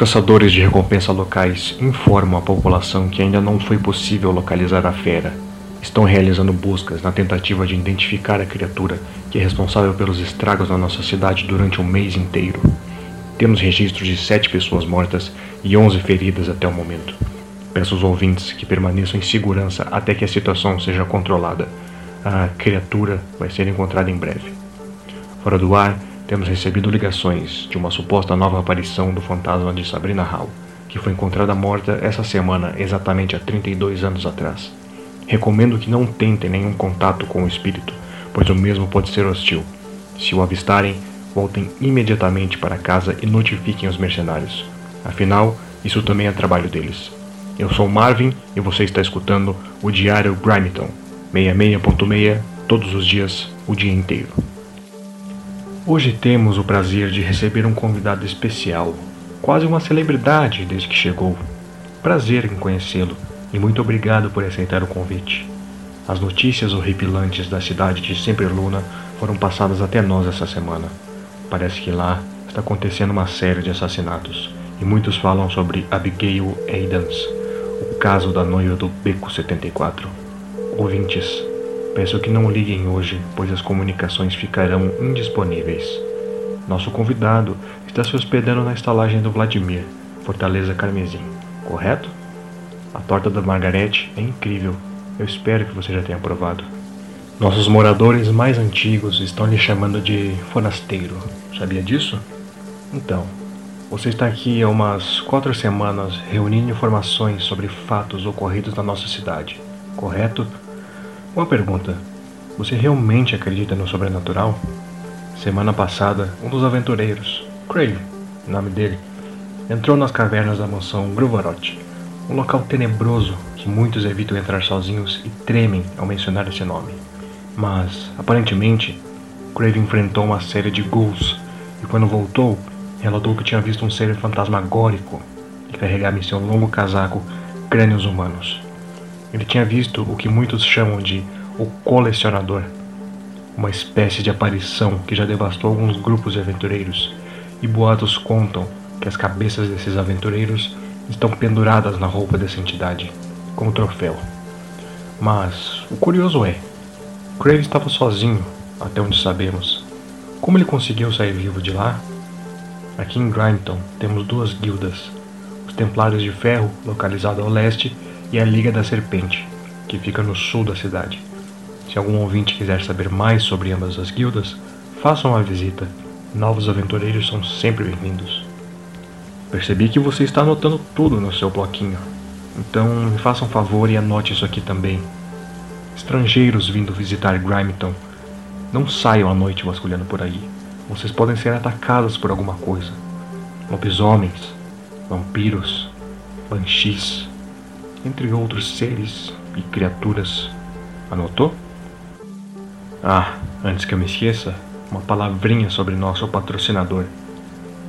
caçadores de recompensa locais informam a população que ainda não foi possível localizar a fera. Estão realizando buscas na tentativa de identificar a criatura que é responsável pelos estragos na nossa cidade durante um mês inteiro. Temos registros de sete pessoas mortas e 11 feridas até o momento. Peço aos ouvintes que permaneçam em segurança até que a situação seja controlada. A criatura vai ser encontrada em breve. Fora do ar, temos recebido ligações de uma suposta nova aparição do fantasma de Sabrina Hall, que foi encontrada morta essa semana, exatamente há 32 anos atrás. Recomendo que não tentem nenhum contato com o espírito, pois o mesmo pode ser hostil. Se o avistarem, voltem imediatamente para casa e notifiquem os mercenários. Afinal, isso também é trabalho deles. Eu sou Marvin e você está escutando o Diário Grimeton, 66.6, todos os dias, o dia inteiro. Hoje temos o prazer de receber um convidado especial, quase uma celebridade desde que chegou. Prazer em conhecê-lo e muito obrigado por aceitar o convite. As notícias horripilantes da cidade de Sempre Luna foram passadas até nós essa semana. Parece que lá está acontecendo uma série de assassinatos e muitos falam sobre Abigail Adams o caso da noiva do Beco 74. Ouvintes, peço que não liguem hoje, pois as comunicações ficarão indisponíveis. Nosso convidado está se hospedando na estalagem do Vladimir, Fortaleza Carmesim, correto? A torta da Margarete é incrível. Eu espero que você já tenha provado. Nossos moradores mais antigos estão lhe chamando de forasteiro. Sabia disso? Então, você está aqui há umas quatro semanas reunindo informações sobre fatos ocorridos na nossa cidade, correto? Uma pergunta: você realmente acredita no sobrenatural? Semana passada, um dos aventureiros, Crave, nome dele, entrou nas cavernas da mansão Gruvarot, um local tenebroso que muitos evitam entrar sozinhos e tremem ao mencionar esse nome. Mas, aparentemente, Crave enfrentou uma série de ghouls e quando voltou, relatou que tinha visto um ser fantasmagórico que carregava em seu longo casaco crânios humanos. Ele tinha visto o que muitos chamam de o colecionador, uma espécie de aparição que já devastou alguns grupos de aventureiros, e boatos contam que as cabeças desses aventureiros estão penduradas na roupa dessa entidade, como troféu. Mas o curioso é, Crave estava sozinho, até onde sabemos. Como ele conseguiu sair vivo de lá Aqui em Grimeton temos duas guildas: os Templários de Ferro, localizado ao leste, e a Liga da Serpente, que fica no sul da cidade. Se algum ouvinte quiser saber mais sobre ambas as guildas, façam uma visita. Novos aventureiros são sempre bem-vindos. Percebi que você está anotando tudo no seu bloquinho. Então me faça um favor e anote isso aqui também. Estrangeiros vindo visitar Grimeton, não saiam à noite vasculhando por aí vocês podem ser atacados por alguma coisa. Lobisomens, vampiros, banshees, entre outros seres e criaturas. Anotou? Ah, antes que eu me esqueça, uma palavrinha sobre nosso patrocinador.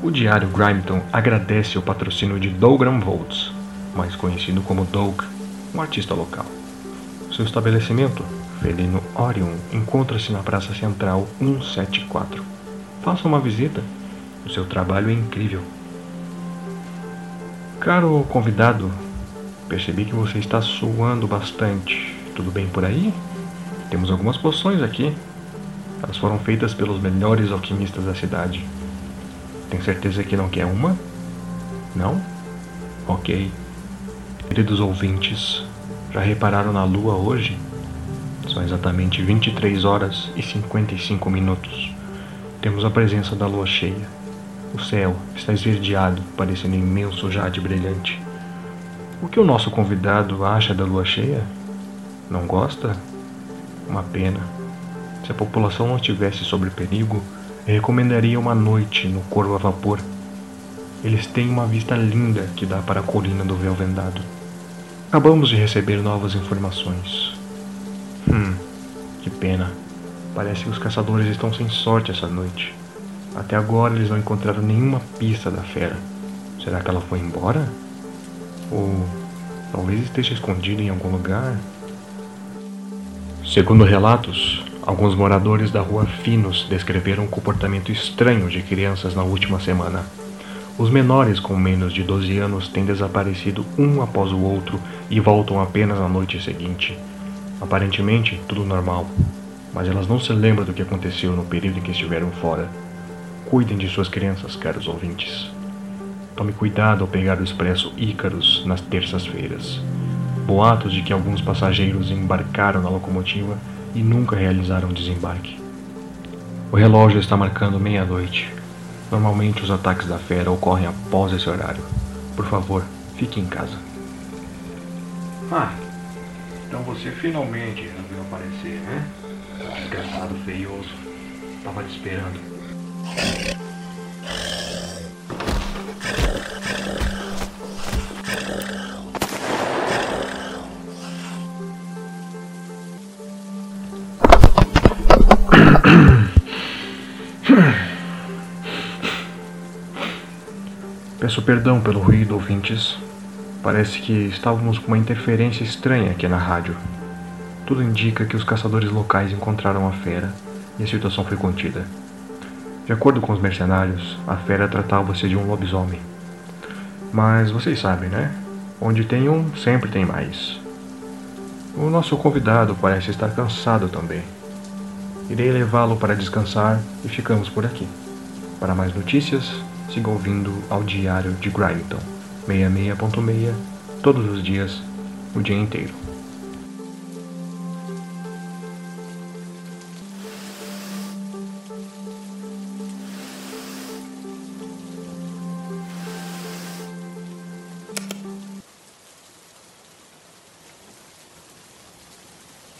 O diário Grimeton agradece o patrocínio de Dougram Volts, mais conhecido como Doug, um artista local. Seu estabelecimento, Felino Orion, encontra-se na Praça Central 174 faça uma visita. O seu trabalho é incrível. Caro convidado, percebi que você está suando bastante. Tudo bem por aí? Temos algumas poções aqui. Elas foram feitas pelos melhores alquimistas da cidade. Tem certeza que não quer uma? Não? Ok. Queridos ouvintes, já repararam na lua hoje? São exatamente 23 horas e 55 minutos. Temos a presença da lua cheia. O céu está esverdeado, parecendo imenso jade brilhante. O que o nosso convidado acha da lua cheia? Não gosta? Uma pena. Se a população não estivesse sob perigo, recomendaria uma noite no Corvo a Vapor. Eles têm uma vista linda que dá para a colina do véu vendado. Acabamos de receber novas informações. Hum, que pena. Parece que os caçadores estão sem sorte essa noite. Até agora eles não encontraram nenhuma pista da fera. Será que ela foi embora? Ou talvez esteja escondida em algum lugar? Segundo relatos, alguns moradores da rua Finos descreveram um comportamento estranho de crianças na última semana. Os menores com menos de 12 anos têm desaparecido um após o outro e voltam apenas na noite seguinte. Aparentemente, tudo normal, mas elas não se lembram do que aconteceu no período em que estiveram fora. Cuidem de suas crianças, caros ouvintes. Tome cuidado ao pegar o expresso Ícaros nas terças-feiras. Boatos de que alguns passageiros embarcaram na locomotiva e nunca realizaram o desembarque. O relógio está marcando meia-noite. Normalmente os ataques da fera ocorrem após esse horário. Por favor, fique em casa. Ah, então você finalmente resolveu aparecer, né? Desgraçado feioso. Tava te esperando. Peço perdão pelo ruído, ouvintes. Parece que estávamos com uma interferência estranha aqui na rádio. Tudo indica que os caçadores locais encontraram a fera e a situação foi contida. De acordo com os mercenários, a fera tratava-se de um lobisomem. Mas vocês sabem, né? Onde tem um, sempre tem mais. O nosso convidado parece estar cansado também. Irei levá-lo para descansar e ficamos por aqui. Para mais notícias, siga ouvindo ao Diário de Grimeton, 66.6, todos os dias, o dia inteiro.